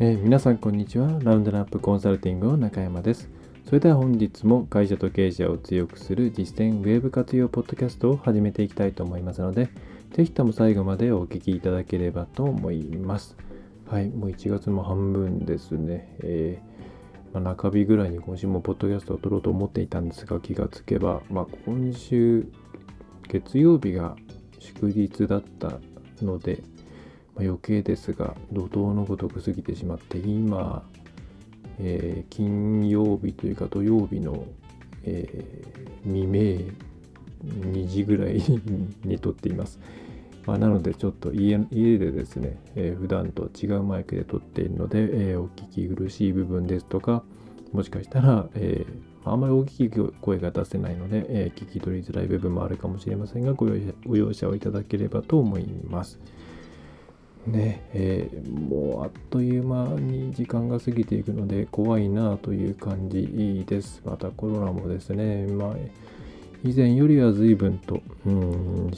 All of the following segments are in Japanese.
えー、皆さんこんにちは。ラウンドナップコンサルティングの中山です。それでは本日も会社と経営者を強くする実践ウェブ活用ポッドキャストを始めていきたいと思いますので、ぜひとも最後までお聞きいただければと思います。はい、もう1月も半分ですね。えー、ま、中日ぐらいに今週もポッドキャストを撮ろうと思っていたんですが、気がつけば、まあ、今週月曜日が祝日だったので、まあ、余計ですが怒涛のごとく過ぎてしまって今、えー、金曜日というか土曜日の、えー、未明2時ぐらいに撮っています。まあ、なのでちょっと家でですね、えー、普段と違うマイクで撮っているので、えー、お聞き苦しい部分ですとかもしかしたら、えー、あまり大きい声が出せないので、え、聞き取りづらい部分もあるかもしれませんがご容赦をいただければと思います。ねえー、もうあっという間に時間が過ぎていくので怖いなという感じです。またコロナもですね、まあ、以前よりは随分と、うん、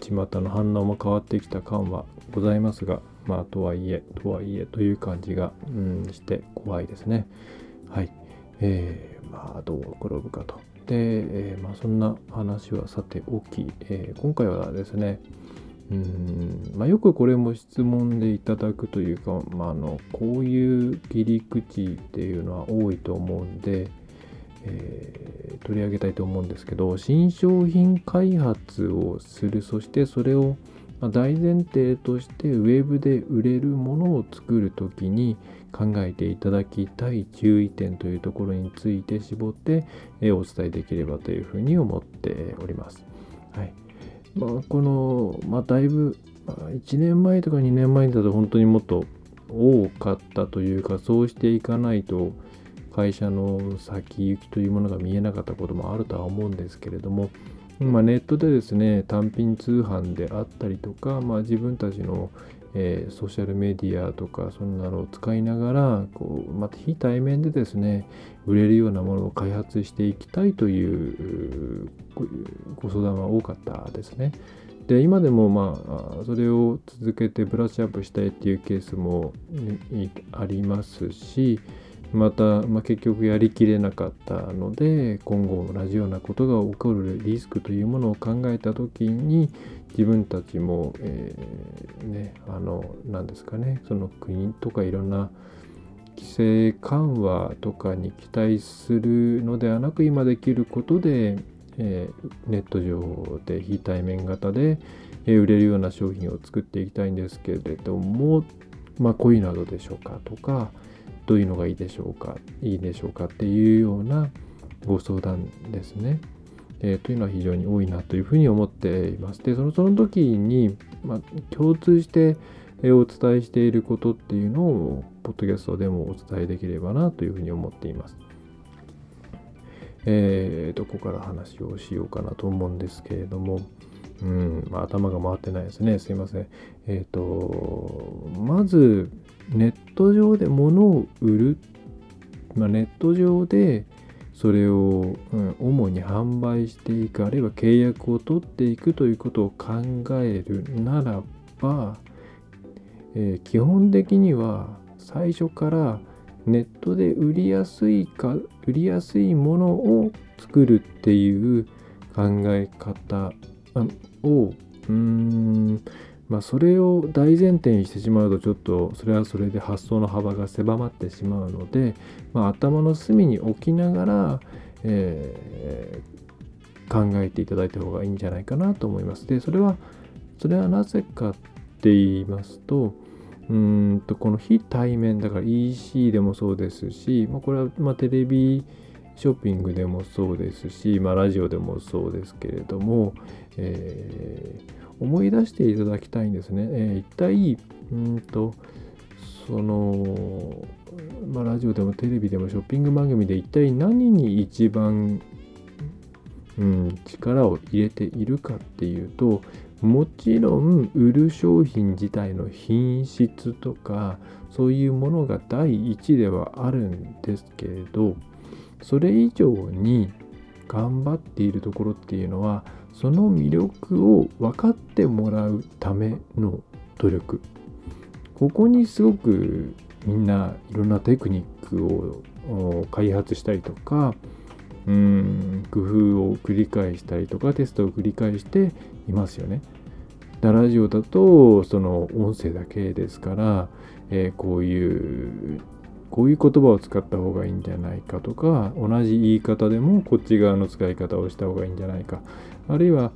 巷の反応も変わってきた感はございますが、まあ、とはいえ、とはいえという感じが、うん、して怖いですね。はい。えー、まあ、どう転ぶかと。で、えー、まあ、そんな話はさておき、えー、今回はですね、うんまあ、よくこれも質問でいただくというか、まあ、あのこういう切り口っていうのは多いと思うんで、えー、取り上げたいと思うんですけど新商品開発をするそしてそれを大前提としてウェブで売れるものを作るときに考えていただきたい注意点というところについて絞ってお伝えできればというふうに思っております。はいまあ、この、まあ、だいぶ、まあ、1年前とか2年前だと本当にもっと多かったというか、そうしていかないと会社の先行きというものが見えなかったこともあるとは思うんですけれども、まあ、ネットでですね、単品通販であったりとか、まあ、自分たちの、えー、ソーシャルメディアとかそんなのを使いながらこうまた非対面でですね売れるようなものを開発していきたいというご相談は多かったですね。で今でもまあそれを続けてブラッシュアップしたいっていうケースもありますしまた、まあ、結局やりきれなかったので今後同じようなことが起こるリスクというものを考えた時に自分たちも、えー、ね、あの、何ですかね、その国とかいろんな規制緩和とかに期待するのではなく、今できることで、えー、ネット上で非対面型で、えー、売れるような商品を作っていきたいんですけれども、まあ、こういうのはどうでしょうかとか、どういうのがいいでしょうか、いいでしょうかっていうようなご相談ですね。えー、というのは非常に多いなというふうに思っています。で、そのその時に、まあ、共通してお伝えしていることっていうのを、ポッドキャストでもお伝えできればなというふうに思っています。えー、どこから話をしようかなと思うんですけれども、うん、まあ、頭が回ってないですね。すいません。えっ、ー、と、まず、ネット上で物を売る、まあ、ネット上で、それを、うん、主に販売していくあるいは契約を取っていくということを考えるならば、えー、基本的には最初からネットで売りやすいか売りやすいものを作るっていう考え方をうーんまあ、それを大前提にしてしまうとちょっとそれはそれで発想の幅が狭まってしまうので、まあ、頭の隅に置きながら、えー、考えていただいた方がいいんじゃないかなと思います。でそれはそれはなぜかって言いますとうんとこの非対面だから EC でもそうですし、まあ、これはまテレビショッピングでもそうですし、まあ、ラジオでもそうですけれども、えー思い出していただきたいんですね。えー、一体、うんと、その、まあ、ラジオでもテレビでもショッピング番組で一体何に一番、うん、力を入れているかっていうともちろん売る商品自体の品質とかそういうものが第一ではあるんですけれどそれ以上に頑張っているところっていうのはその魅力を分かってもらうための努力ここにすごくみんないろんなテクニックを開発したりとかうん工夫を繰り返したりとかテストを繰り返していますよね。ラジオだとその音声だけですから、えー、こういうこういう言葉を使った方がいいんじゃないかとか同じ言い方でもこっち側の使い方をした方がいいんじゃないかあるいは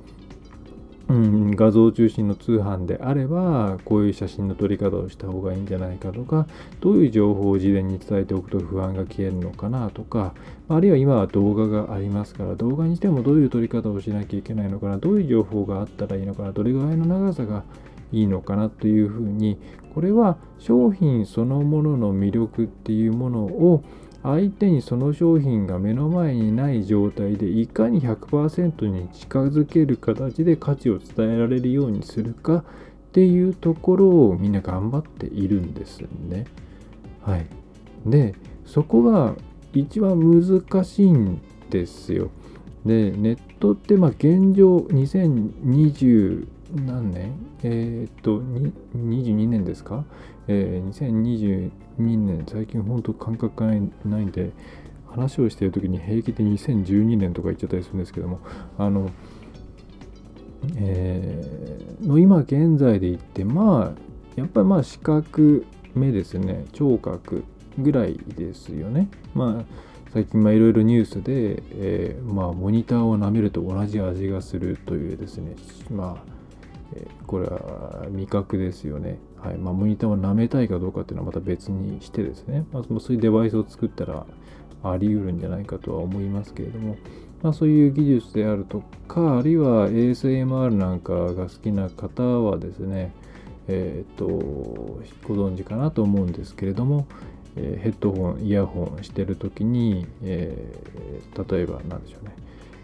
うん、画像中心の通販であればこういう写真の撮り方をした方がいいんじゃないかとかどういう情報を事前に伝えておくと不安が消えるのかなとかあるいは今は動画がありますから動画にしてもどういう撮り方をしなきゃいけないのかなどういう情報があったらいいのかなどれぐらいの長さがいいのかなというふうにこれは商品そのものの魅力っていうものを相手にその商品が目の前にない状態でいかに100%に近づける形で価値を伝えられるようにするかっていうところをみんな頑張っているんですね。はい。で、そこが一番難しいんですよ。で、ネットってまあ現状2020何年？えー、っと、22年ですか？えー、年、最近本当感覚がないんで、話をしている時に平気で2012年とか言っちゃったりするんですけども、あの、えー、の今現在で言って、まあ、やっぱりまあ視覚、目ですね、聴覚ぐらいですよね。まあ最近いろいろニュースで、えー、まあ、モニターを舐めると同じ味がするというですね、まあ、えこれは味覚ですよね。はい。まあ、モニターを舐めたいかどうかっていうのはまた別にしてですね、まあ、そういうデバイスを作ったらあり得るんじゃないかとは思いますけれども、まあ、そういう技術であるとか、あるいは ASMR なんかが好きな方はですね、えっ、と、ご存知かなと思うんですけれども、えー、ヘッドホン、イヤホンしてるときに、えー、例えば何でしょうね、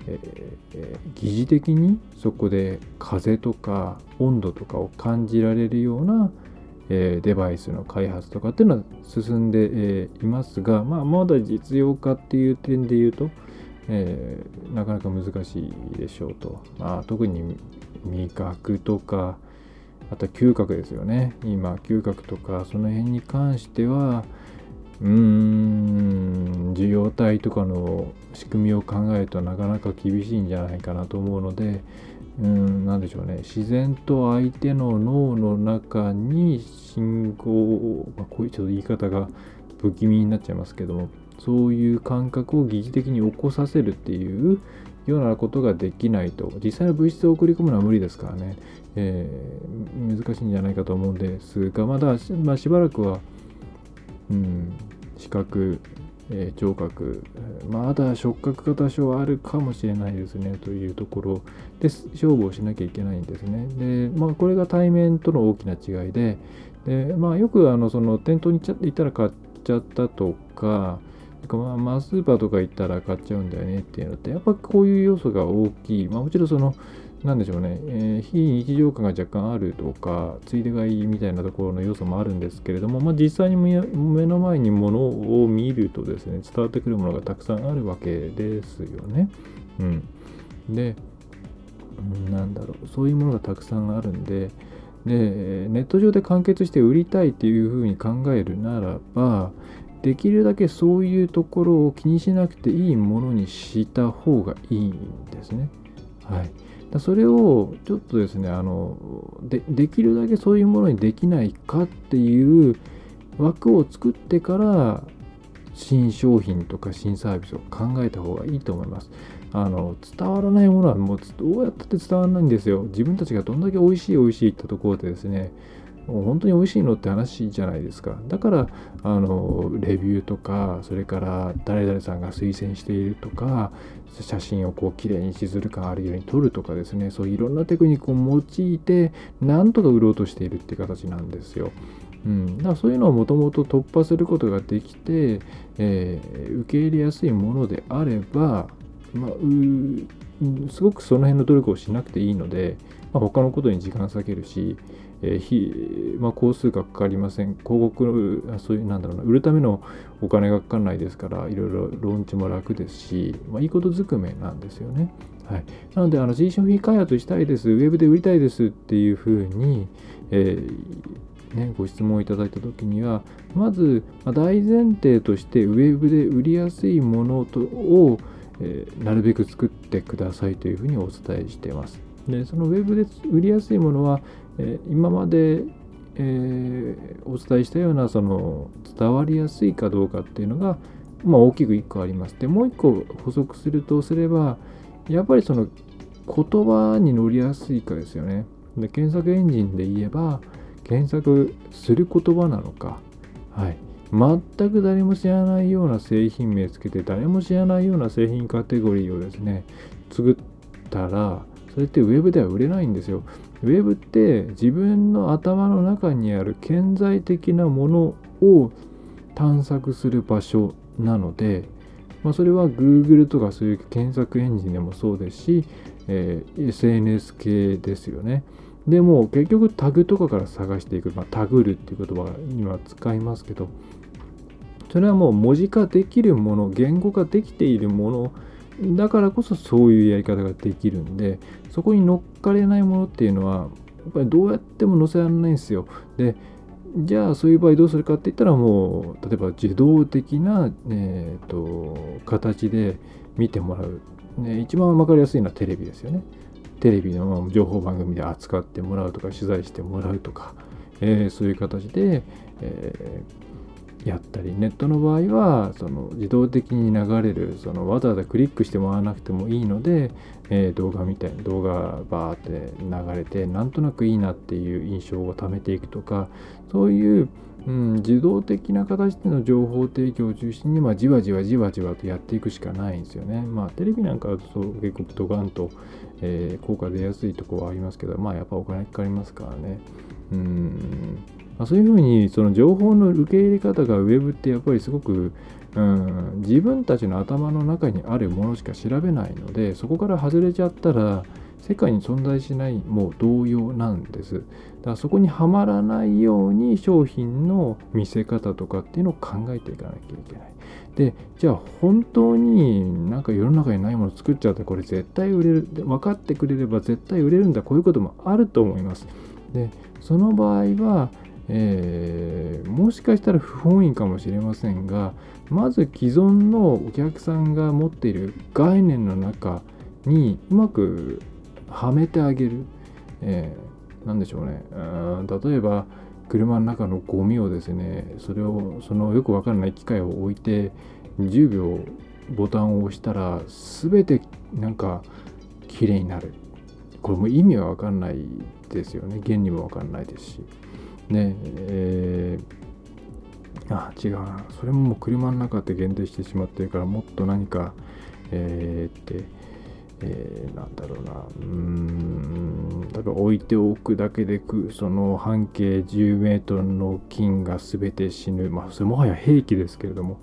え、疑似的にそこで風とか温度とかを感じられるような、え、デバイスの開発とかっていうのは進んで、え、いますが、まあ、まだ実用化っていう点で言うと、えー、なかなか難しいでしょうと、まあ、特に味覚とかあと嗅覚ですよね。今嗅覚とかその辺に関してはうーん受容体とかの仕組みを考えるとなかなか厳しいんじゃないかなと思うのでうん何でしょうね。自然と相手の脳の中に信号を、まあ、こういうちょっと言い方が不気味になっちゃいますけどもそういう感覚を疑似的に起こさせるっていうようなことができないと実際の物質を送り込むのは無理ですからね、えー、難しいんじゃないかと思うんですがまだ、まあ、しばらくはうん、視覚、えー、聴覚、まだ触覚が多少あるかもしれないですねというところ。で勝負をしなきゃいけないんですね。で、まあ、これが対面との大きな違いで、でまあ、よくあのその店頭に行ったら買っちゃったとか、まあ、まあ、スーパーとか行ったら買っちゃうんだよねっていうのって、やっぱこういう要素が大きい。まあ、もちろんその、なんでしょうね、えー、非日常感が若干あるとか、ついで買いみたいなところの要素もあるんですけれども、まあ、実際に目の前にものを見るとですね、伝わってくるものがたくさんあるわけですよね。うん。で、なんだろう、そういうものがたくさんあるんで、で、ネット上で完結して売りたいっていうふうに考えるならば、できるだけそういうところを気にしなくていいものにした方がいいんですね。はい。それをちょっとですねあのでできるだけそういうものにできないかっていう枠を作ってから新商品とか新サービスを考えた方がいいと思います。あの伝わらないものはもうどうやったって伝わらないんですよ。自分たちがどんだけ美味しい美味しいってところでですね本当に美味しいのって話じゃないですか。だから、あの、レビューとか、それから誰々さんが推薦しているとか、写真をこう綺麗にしずる感あるように撮るとかですね、そういろんなテクニックを用いて、なんとか売ろうとしているって形なんですよ。うん、だからそういうのをもともと突破することができて、えー、受け入れやすいものであれば、まあ、すごくその辺の努力をしなくていいので、まあ、他のことに時間を割けるし、えーまあ、工数がかかりません広告のそういうなんだろうな売るためのお金がかかんないですからいろいろローンチも楽ですし、まあ、いいことずくめなんですよね。はい、なのであの新商品開発したいですウェブで売りたいですっていうふうに、えーね、ご質問いただいた時にはまず大前提としてウェブで売りやすいものとを、えー、なるべく作ってくださいというふうにお伝えしています。でそのウェブで売りやすいものは、え、今まで、えー、お伝えしたようなその伝わりやすいかどうかっていうのが、まあ、大きく1個あります。でもう1個補足するとすればやっぱりその言葉に乗りやすいかですよね。で検索エンジンで言えば検索する言葉なのか、はい、全く誰も知らないような製品名つけて誰も知らないような製品カテゴリーをですね作ったらそれってウェブでは売れないんですよ。ウェブって自分の頭の中にある顕在的なものを探索する場所なので、まあ、それは Google とかそういう検索エンジンでもそうですし、えー、SNS 系ですよね。でも結局タグとかから探していく、まあ、タグるっていう言葉には使いますけどそれはもう文字化できるもの言語化できているものだからこそそういうやり方ができるんでそこに乗っかれないものっていうのはやっぱりどうやっても載せられないんですよ。でじゃあそういう場合どうするかって言ったらもう例えば自動的な、えーと、形で見てもらう、ね、一番分かりやすいのはテレビですよね。テレビの情報番組で扱ってもらうとか取材してもらうとか、えー、そういう形で、えやったりネットの場合はその自動的に流れるそのわざわざクリックしてもらわなくてもいいので、えー、動画みたいな動画バーって流れてなんとなくいいなっていう印象を貯めていくとかそういう、うん、自動的な形での情報提供を中心に、まあ、じわじわじわじわとやっていくしかないんですよね。まあテレビなんかだと結構ドガンと、えー、効果出やすいとこはありますけどまあやっぱお金かかりますからね。うんま、そういうふうにその情報の受け入れ方がウェブってやっぱりすごく、うん、自分たちの頭の中にあるものしか調べないのでそこから外れちゃったら世界に存在しないもう同様なんです。だからそこにはまらないように商品の見せ方とかっていうのを考えていかなきゃいけない。で、じゃあ本当になんか世の中にないもの作っちゃうとこれ絶対売れる。分かってくれれば絶対売れるんだ。こういうこともあると思います。で、その場合はえー、もしかしたら不本意かもしれませんがまず既存のお客さんが持っている概念の中にうまくはめてあげる、えー、何でしょうね。う例えば車の中のゴミをですねそれをそのよくわからない機械を置いて10秒ボタンを押したら全てなんか綺麗になる。これも意味はわかんないですよね。原理もわかんないですし。ねえー、あ違うそれももう車の中って限定してしまってるからもっと何かえー、って、えー、なんだろうな。うん例えば置いておくだけでくその半径10メートルの金が全て死ぬ。まあそれもはや兵器ですけれども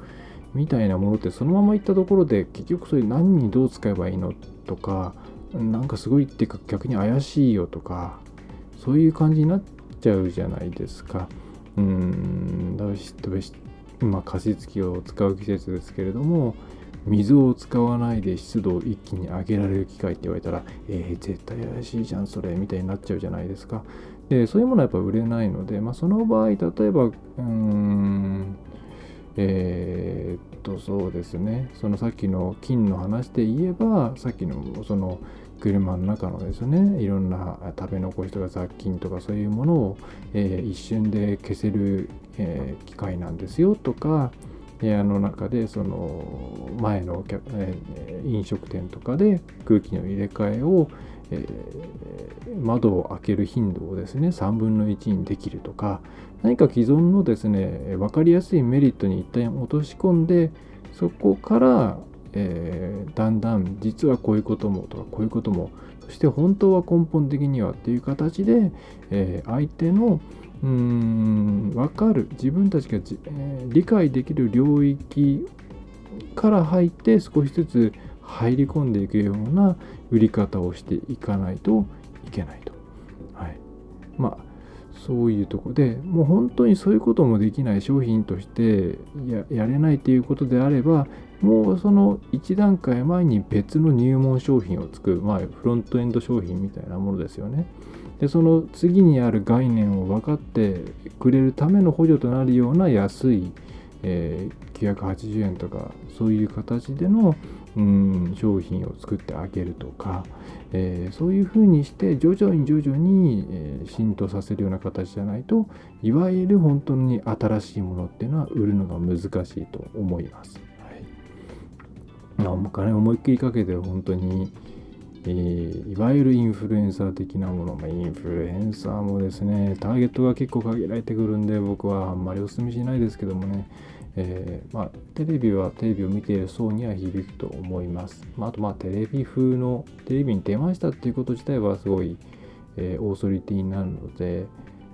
みたいなものってそのまま行ったところで結局それ何にどう使えばいいのとかなんかすごいっていうか逆に怪しいよとかそういう感じになっちゃうじゃないですか。うんだから今加湿器を使う季節ですけれども水を使わないで湿度を一気に上げられる機械って言われたらえー、絶対怪しいじゃんそれみたいになっちゃうじゃないですか。でそういうものはやっぱ売れないので、まあ、その場合例えばうーんえー、っとそうですねそのさっきの金の話で言えばさっきのその車の中のですねいろんな食べ残しとか雑菌とかそういうものを、えー、一瞬で消せる、えー、機械なんですよとか部屋の中でその前の、えー、飲食店とかで空気の入れ替えを、え、窓を開ける頻度をですね3分の1にできるとか何か既存のですね分かりやすいメリットに一旦落とし込んでそこからえー、だんだん実はこういうこともとかこういうこともそして本当は根本的にはっていう形で、えー、相手のうーん分かる自分たちがじ、えー、理解できる領域から入って少しずつ入り込んでいくような売り方をしていかないといけないと。はい、まあそういうとこでもう本当にそういうこともできない商品としてややれないっていうことであればもうその1段階前に別の入門商品を作る、まあ、フロントエンド商品みたいなものですよね。でその次にある概念を分かってくれるための補助となるような安い、えー、980円とかそういう形でのうん商品を作ってあげるとか、えー、そういうふうにして徐々に徐々に、えー、浸透させるような形じゃないといわゆる本当に新しいものっていうのは売るのが難しいと思います。はい、お金思いっきりかけて本当にえー、いわゆるインフルエンサー的なもの、まあ、インフルエンサーもですね、ターゲットが結構限られてくるんで、僕はあんまりお勧めしないですけどもね、えー、まあ、テレビはテレビを見ている層には響くと思います。まあ、あと、まあ、テレビ風の、テレビに出ましたっていうこと自体はすごい、えー、オーソリティになるので、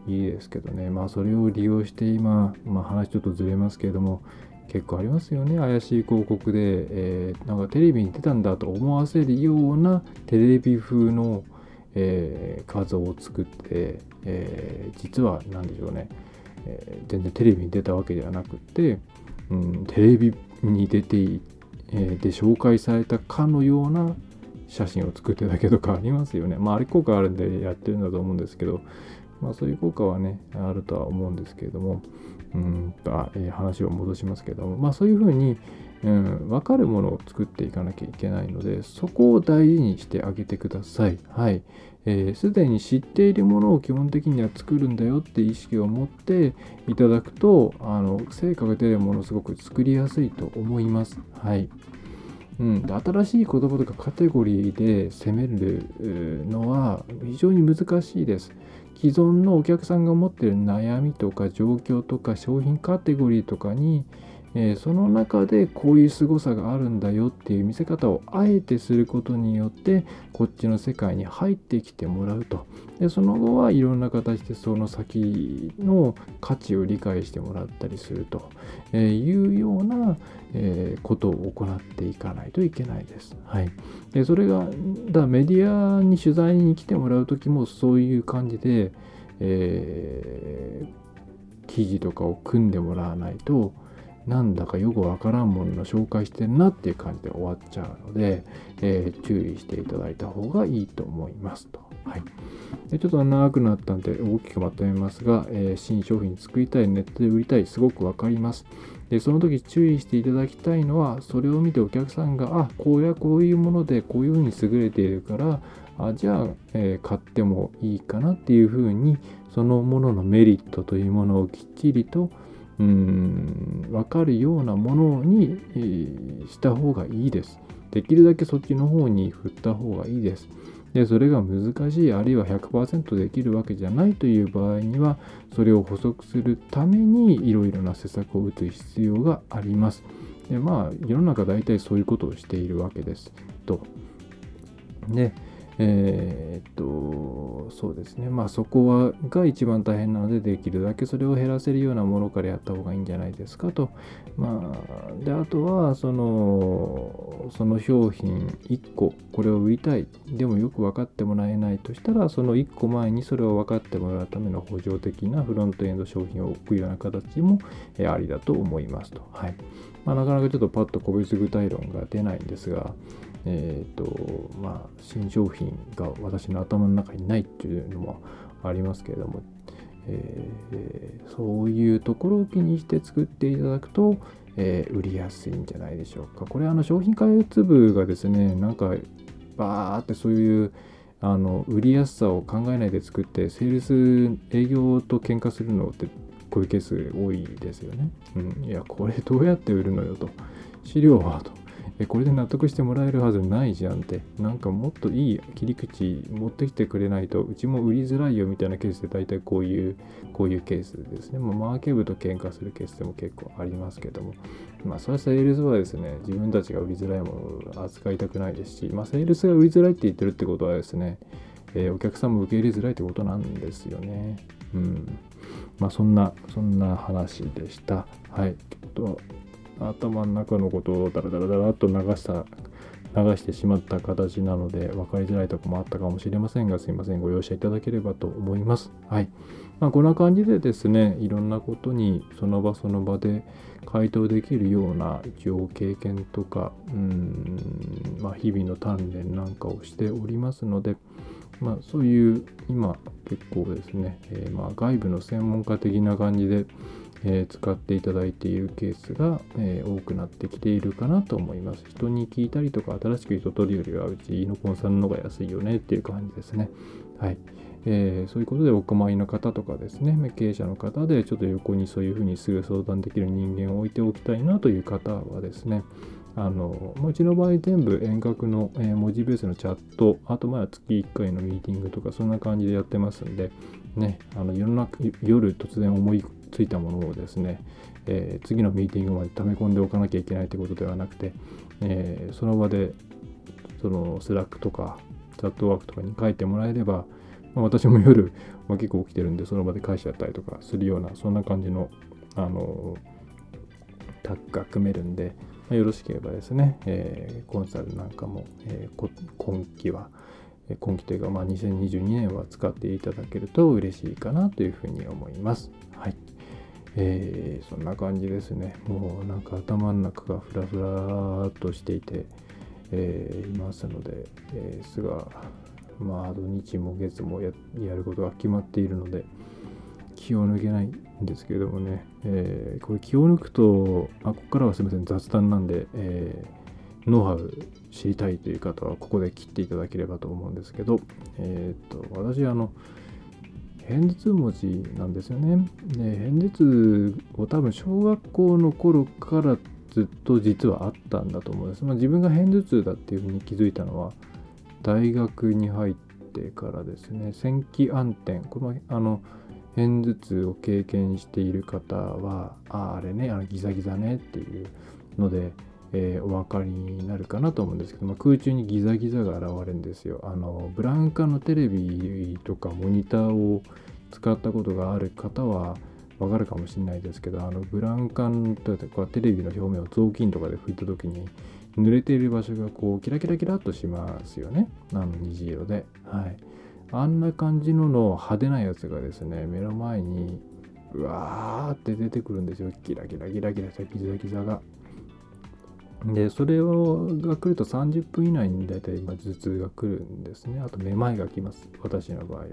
いいですけどね、まあ、それを利用して今、まあ、話ちょっとずれますけれども、結構ありますよね。怪しい広告で、えー、なんかテレビに出たんだと思わせるようなテレビ風の、えー、画像を作って、えー、実は何でしょうね、え全然テレビに出たわけではなくて、うん、テレビに出て、えで紹介されたかのような写真を作ってたけとかありますよね。まああれ効果あるんでやってるんだと思うんですけど、まあそういう効果はね、あるとは思うんですけれども、うんと、えー、話を戻しますけども、まあそういうふうに、うん、分かるものを作っていかなきゃいけないので、そこを大事にしてあげてください。はい。えー、で、に知っているものを基本的には作るんだよって意識を持っていただくと、あの成果が出るものすごく作りやすいと思います。はい。うん、新しい言葉とかカテゴリーで攻めるのは非常に難しいです。既存のお客さんが持ってる悩みとか状況とか商品カテゴリーとかに、えー、その中でこういう凄さがあるんだよっていう見せ方をあえてすることによってこっちの世界に入ってきてもらうとでその後はいろんな形でその先の価値を理解してもらったりするというような、えー、ことを行っていかないといけないです。はい、でそれがだメディアに取材に来てもらう時もそういう感じで、えー、記事とかを組んでもらわないとなんだかよくわからんものの紹介してるなっていう感じで終わっちゃうので、えー、注意していただいた方がいいと思いますと。はい、でちょっと長くなったんで大きくまとめますが、えー、新商品作りたい、ネットで売りたい、すごくわかります。で、その時注意していただきたいのは、それを見てお客さんが、あ、こうやこういうものでこういうふうに優れているから、あじゃあ、えー、買ってもいいかなっていうふうに、そのもののメリットというものをきっちりとうん分かるようなものに、した方がいいです。できるだけそっちの方に振った方がいいです。でそれが難しいあるいは100%できるわけじゃないという場合にはそれを補足するためにいろいろな施策を打つ必要があります。でまあ世の中大体そういうことをしているわけです。と。で、えー、っと、そうですね。まあそこはが一番大変なので、できるだけそれを減らせるようなものからやった方がいいんじゃないですかと。まあ、で、あとは、その、その商品1個、これを売りたい。でもよく分かってもらえないとしたら、その1個前にそれを分かってもらうための補助的なフロントエンド商品を置くような形もありだと思いますと。はい。まあ、なかなかちょっとパッと個別具体論が出ないんですが、えっ、ー、と、まあ、新商品が私の頭の中にないっていうのもありますけれども、えー、そういうところを気にして作っていただくと、えー、売りやすいんじゃないでしょうか。これあの商品開発部がですね、なんかバーってそういうあの売りやすさを考えないで作ってセールス営業と喧嘩するのってこういうケース多いですよね。うん、いやこれどうやって売るのよと資料はとえこれで納得してもらえるはずないじゃんって。なんかもっといい切り口持ってきてくれないとうちも売りづらいよみたいなケースで大体こういうこういうケースですね、まあ、マーケ部と喧嘩するケースでも結構ありますけども。まあそれはセールスはですね自分たちが売りづらいものを扱いたくないですしまあセールスが売りづらいって言ってるってことはですね、えー、お客さんも受け入れづらいってことなんですよね。うん。まあそんなそんな話でした。はい。ちょっと頭の中のことをダラダラダラっと流した流してしまった形なので分かりづらいとこもあったかもしれませんがすいませんご容赦いただければと思います。はい。まあ、こんな感じでですねいろんなことにその場その場で回答できるような一応経験とかうん、まあ、日々の鍛錬なんかをしておりますので、まあ、そういう今結構ですね、えー、まあ外部の専門家的な感じでえ、使っていただいているケースが、え、多くなってきているかなと思います。人に聞いたりとか、新しく人取るよりは、うちのコンサルの方が安いよねっていう感じですね。はい。えー、そういうことでお困りの方とかですね、経営者の方でちょっと横にそういうふうにすぐ相談できる人間を置いておきたいなという方はですね、あのうちの場合全部遠隔の、え、文字ベースのチャット、あとまあ月1回のミーティングとかそんな感じでやってますんで、ね、あの夜中夜突然思いついたものをですね、えー、次のミーティングまで溜め込んでおかなきゃいけないということではなくて、えー、その場でそのスラックとかチャットワークとかに書いてもらえれば、まあ、私も夜、まあ、結構起きてるんでその場で返しちゃったりとかするようなそんな感じのあのタッグが組めるんで、まあ、よろしければですね、えー、コンサルなんかも、え、今期は今期というか、まあ、2022年は使っていただけると嬉しいかなというふうに思います。はい。えー、そんな感じですね。もうなんか頭の中がフラフラっとしていて、えー、いますので、えー、すが、まあ土日も月もやることが決まっているので、気を抜けないんですけれどもね、え、これ気を抜くと、あ、ここからはすみません、雑談なんで、え、ノウハウ知りたいという方はここで切っていただければと思うんですけど、えっ、と、私、あの、片頭痛持ちなんですよね。で片頭痛を多分小学校の頃からずっと実はあったんだと思うんです。まあ、自分が片頭痛だっていうふうに気づいたのは大学に入ってからですね。戦気暗転。これあの片頭痛を経験している方は、ああ、あれね、あのギザギザねっていうので、えー、お分かりになるかなと思うんですけど、まあ、空中にギザギザが現れるんですよ。あのブランカのテレビとかモニターを使ったことがある方はわかるかもしれないですけどあのブランカンとかテレビの表面を雑巾とかで拭いた時に濡れている場所がこうキラキラキラっとしますよねあの虹色で。はい、あんな感じのの派手なやつがですね目の前にうわーって出てくるんですよキラキラキラキラしたギザギザが。で、それをが来ると30分以内に大体今頭痛が来るんですね。あとめまいが来ます。私の場合は。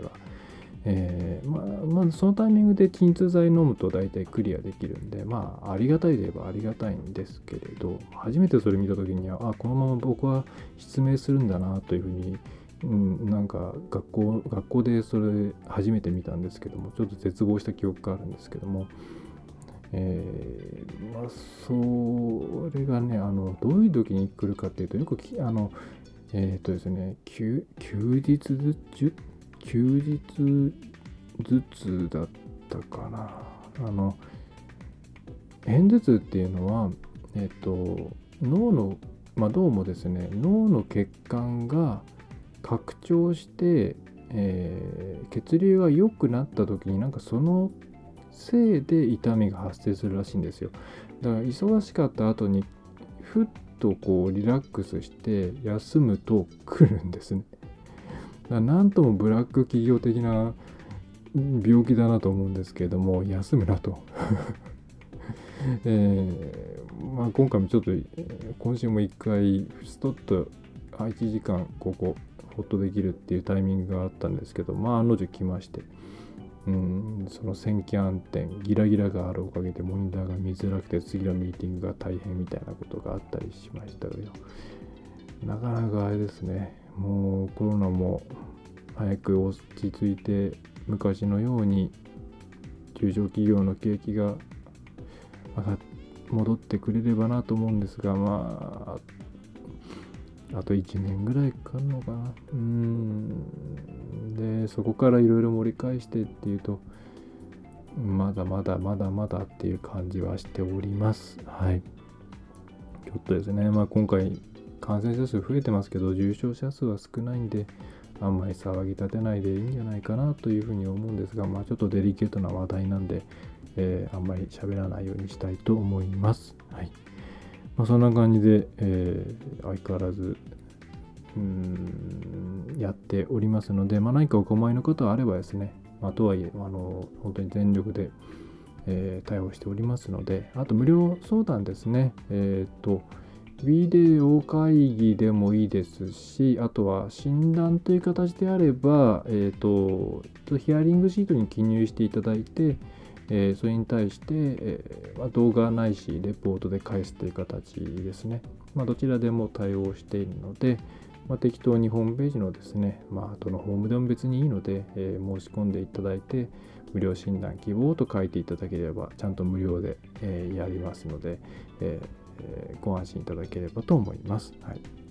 えー、まあ、まあ、そのタイミングで鎮痛剤飲むと大体クリアできるんで、まあ、ありがたいといえばありがたいんですけれど、初めてそれ見た時には、あ、このまま僕は失明するんだなというふうに、うん、なんか学校、学校でそれ初めて見たんですけども、ちょっと絶望した記憶があるんですけども、え、まあ、それがね、あの、どういう時に来るかっていうと、よくあの、えっ、ー、とですね、休日休日頭痛だったかな。あの、片頭痛っていうのは、えっ、ー、と、脳の、まあ、どうもですね、脳の血管が拡張して、えー、血流が良くなった時になんかそのせいで痛みが発生するらしいんですよだから忙しかった後にふっとこうリラックスして休むと来るんですね。なんともブラック企業的な病気だなと思うんですけれども休むなと。えー、まあ、今回もちょっと今週も一回ストッと1時間ここホッとできるっていうタイミングがあったんですけどまあ案の定来まして。うんその戦記暗転ギラギラがあるおかげでモニターが見づらくて次のミーティングが大変みたいなことがあったりしましたけどなかなかあれですねもうコロナも早く落ち着いて昔のように中小企業の景気が戻ってくれればなと思うんですがまああと1年ぐらいかかるのかな。うん。でそこからいろいろ盛り返してっていうとまだまだまだまだっていう感じはしております。はい。ちょっとですね。まあ今回感染者数増えてますけど重症者数は少ないんであんまり騒ぎ立てないでいいんじゃないかなというふうに思うんですがまあちょっとデリケートな話題なんで、えー、あんまり喋らないようにしたいと思います。はい。まあ、そんな感じで、えー、相変わらずうんやっておりますので、まあ、何かお困りのことあればですね、まあ、とはいえあの本当に全力で、えー、対応しておりますのであと無料相談ですね。えっ、ー、とビデオ会議でもいいですし、あとは診断という形であれば、えっ、ー、と、ヒアリングシートに記入していただいて、え、それに対して、えま、動画ないしレポートで返すという形ですね、ま、どちらでも対応しているので、ま、適当にホームページのですね、まあ、どのホームでも別にいいので、え、申し込んでいただいて無料診断希望と書いていただければちゃんと無料で、え、やりますので、え、ご安心いただければと思います。はい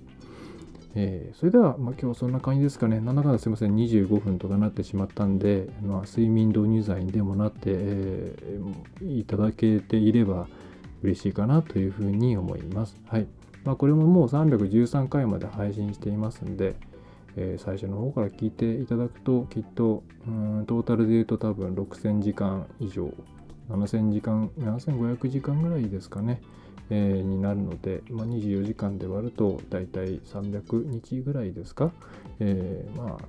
えー、それでは、まあ、今日そんな感じですかね。なんだかんだすいません、25分とかなってしまったんで、まあ、睡眠導入剤にでもなって、えー、いただけていれば嬉しいかなというふうに思います。はい。まあ、これももう313回まで配信していますんで、えー、最初の方から聞いていただくと、きっと、うんトータルで言うと多分6000時間以上、7000時間、7500時間ぐらいですかね。えー、になるので、まあ、24時間で割ると大体300日ぐらいですか、えー、まあ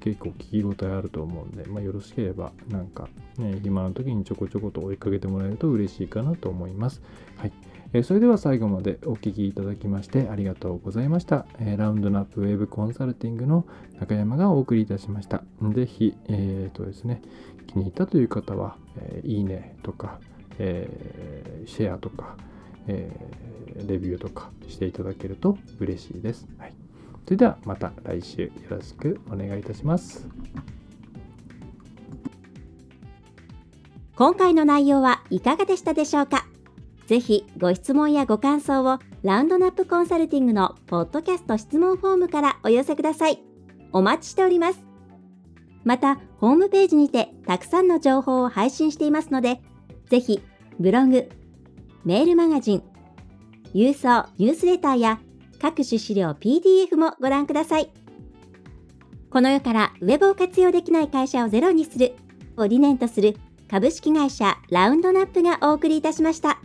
結構聞き応えあると思うんで、まあ、よろしければなんか、ね、暇の時にちょこちょこと追いかけてもらえると嬉しいかなと思います。はい。えー、それでは最後までお聴きいただきましてありがとうございました。えー、ラウンドナップウェブコンサルティングの中山がお送りいたしました。ぜひ、えっ、とですね、気に入ったという方は、えいいねとか、えシェアとか、えー、レビューとかしていただけると嬉しいです。はい、それではまた来週よろしくお願いいたします。今回の内容はいかがでしたでしょうか？ぜひご質問やご感想をラウンドナップコンサルティングのポッドキャスト質問フォームからお寄せください。お待ちしております。また、ホームページにてたくさんの情報を配信していますので、ぜひブログ、メールマガジン、郵送ニュースレターや各種資料 PDF もご覧ください。この世からウェブを活用できない会社をゼロにするを理念とする株式会社ラウンドナップがお送りいたしました。